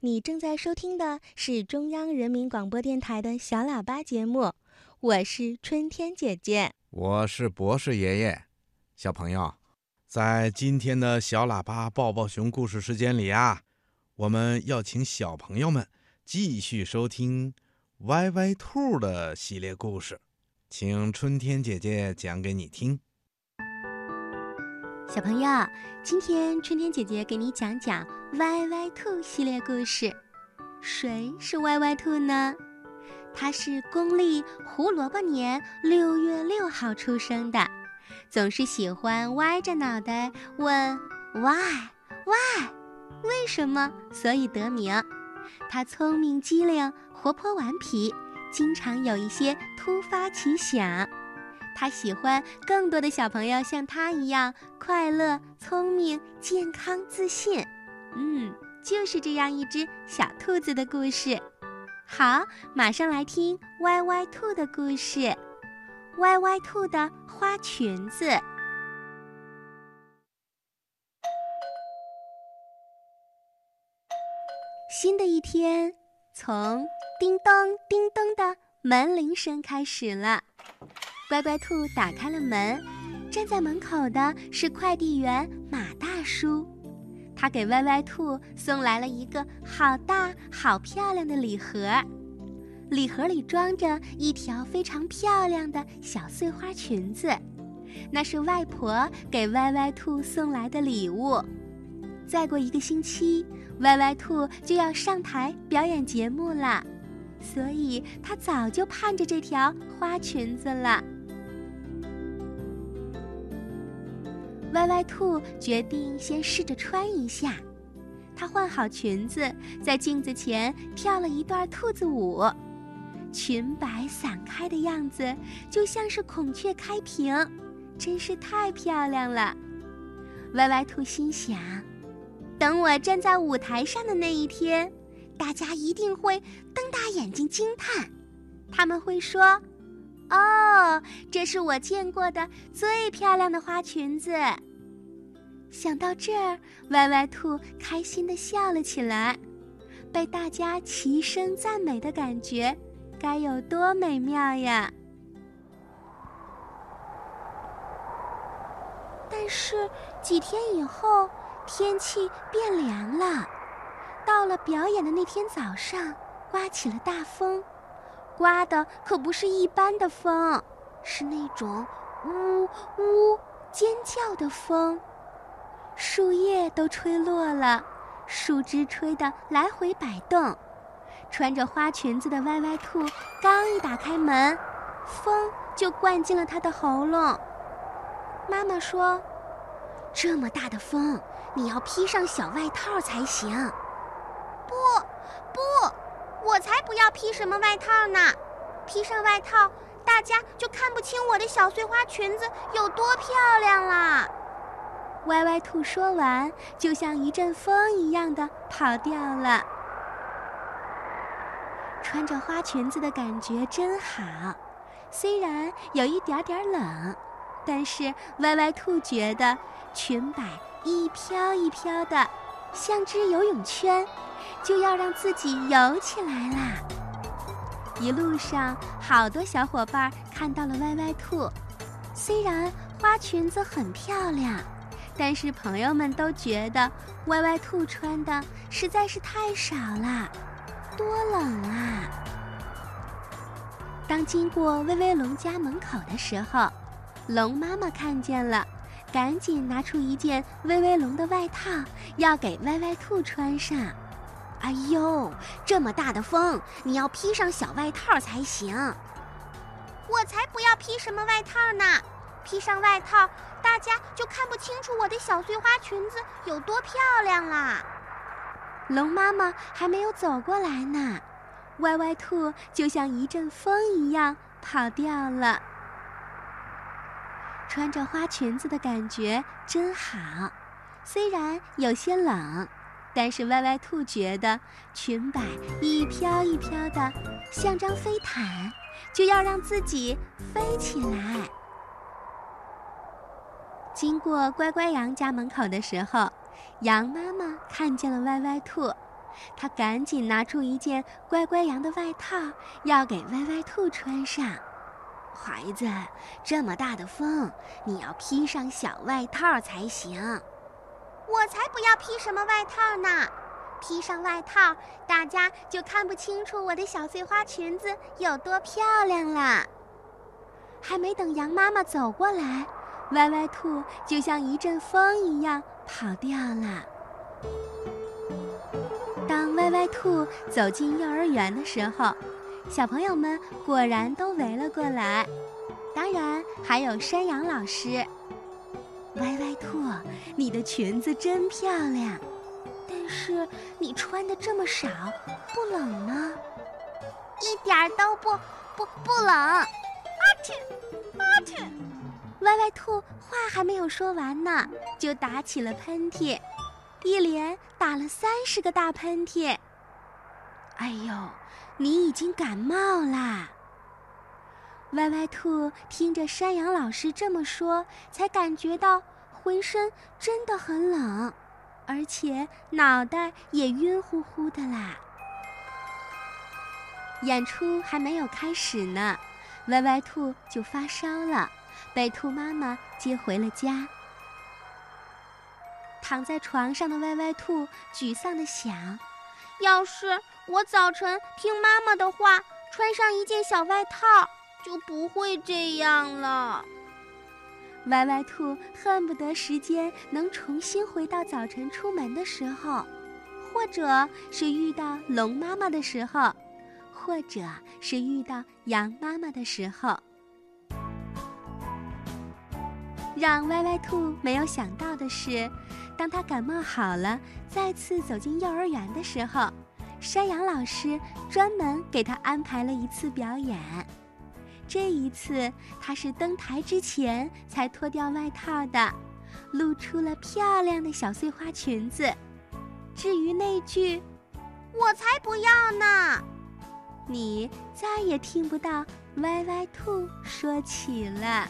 你正在收听的是中央人民广播电台的小喇叭节目，我是春天姐姐，我是博士爷爷。小朋友，在今天的小喇叭抱抱熊故事时间里啊，我们要请小朋友们继续收听歪歪兔的系列故事，请春天姐姐讲给你听。小朋友，今天春天姐姐给你讲讲歪歪兔系列故事。谁是歪歪兔呢？它是公历胡萝卜年六月六号出生的，总是喜欢歪着脑袋问 “why why”，为什么？所以得名。它聪明机灵，活泼顽皮，经常有一些突发奇想。他喜欢更多的小朋友像他一样快乐、聪明、健康、自信。嗯，就是这样一只小兔子的故事。好，马上来听歪歪兔的故事。歪歪兔的花裙子。新的一天，从叮咚叮咚的门铃声开始了。乖乖兔打开了门，站在门口的是快递员马大叔，他给歪歪兔送来了一个好大好漂亮的礼盒，礼盒里装着一条非常漂亮的小碎花裙子，那是外婆给歪歪兔送来的礼物。再过一个星期，歪歪兔就要上台表演节目了，所以他早就盼着这条花裙子了。歪歪兔决定先试着穿一下，她换好裙子，在镜子前跳了一段兔子舞，裙摆散开的样子就像是孔雀开屏，真是太漂亮了。歪歪兔心想：等我站在舞台上的那一天，大家一定会瞪大眼睛惊叹，他们会说。哦，这是我见过的最漂亮的花裙子。想到这儿，歪歪兔开心地笑了起来。被大家齐声赞美的感觉，该有多美妙呀！但是几天以后，天气变凉了。到了表演的那天早上，刮起了大风。刮的可不是一般的风，是那种呜呜尖叫的风，树叶都吹落了，树枝吹得来回摆动。穿着花裙子的歪歪兔刚一打开门，风就灌进了它的喉咙。妈妈说：“这么大的风，你要披上小外套才行。”不，不。我才不要披什么外套呢！披上外套，大家就看不清我的小碎花裙子有多漂亮啦。歪歪兔说完，就像一阵风一样的跑掉了。穿着花裙子的感觉真好，虽然有一点点冷，但是歪歪兔觉得裙摆一飘一飘的，像只游泳圈。就要让自己游起来啦！一路上，好多小伙伴看到了歪歪兔。虽然花裙子很漂亮，但是朋友们都觉得歪歪兔穿的实在是太少了，多冷啊！当经过威威龙家门口的时候，龙妈妈看见了，赶紧拿出一件威威龙的外套，要给歪歪兔穿上。哎呦，这么大的风，你要披上小外套才行。我才不要披什么外套呢！披上外套，大家就看不清楚我的小碎花裙子有多漂亮啦。龙妈妈还没有走过来呢，歪歪兔就像一阵风一样跑掉了。穿着花裙子的感觉真好，虽然有些冷。但是歪歪兔觉得裙摆一飘一飘的，像张飞毯，就要让自己飞起来。经过乖乖羊家门口的时候，羊妈妈看见了歪歪兔，他赶紧拿出一件乖乖羊的外套，要给歪歪兔穿上。孩子，这么大的风，你要披上小外套才行。我才不要披什么外套呢！披上外套，大家就看不清楚我的小碎花裙子有多漂亮了。还没等羊妈妈走过来，歪歪兔就像一阵风一样跑掉了。当歪歪兔走进幼儿园的时候，小朋友们果然都围了过来，当然还有山羊老师。歪歪兔，你的裙子真漂亮，但是你穿的这么少，不冷吗？一点都不不不冷。阿嚏阿嚏！歪歪兔话还没有说完呢，就打起了喷嚏，一连打了三十个大喷嚏。哎呦！你已经感冒啦！歪歪兔听着山羊老师这么说，才感觉到浑身真的很冷，而且脑袋也晕乎乎的啦。演出还没有开始呢，歪歪兔就发烧了，被兔妈妈接回了家。躺在床上的歪歪兔沮丧地想。要是我早晨听妈妈的话，穿上一件小外套，就不会这样了。歪歪兔恨不得时间能重新回到早晨出门的时候，或者是遇到龙妈妈的时候，或者是遇到羊妈妈的时候。让歪歪兔没有想到的是。当他感冒好了，再次走进幼儿园的时候，山羊老师专门给他安排了一次表演。这一次，他是登台之前才脱掉外套的，露出了漂亮的小碎花裙子。至于那句“我才不要呢”，你再也听不到歪歪兔说起了。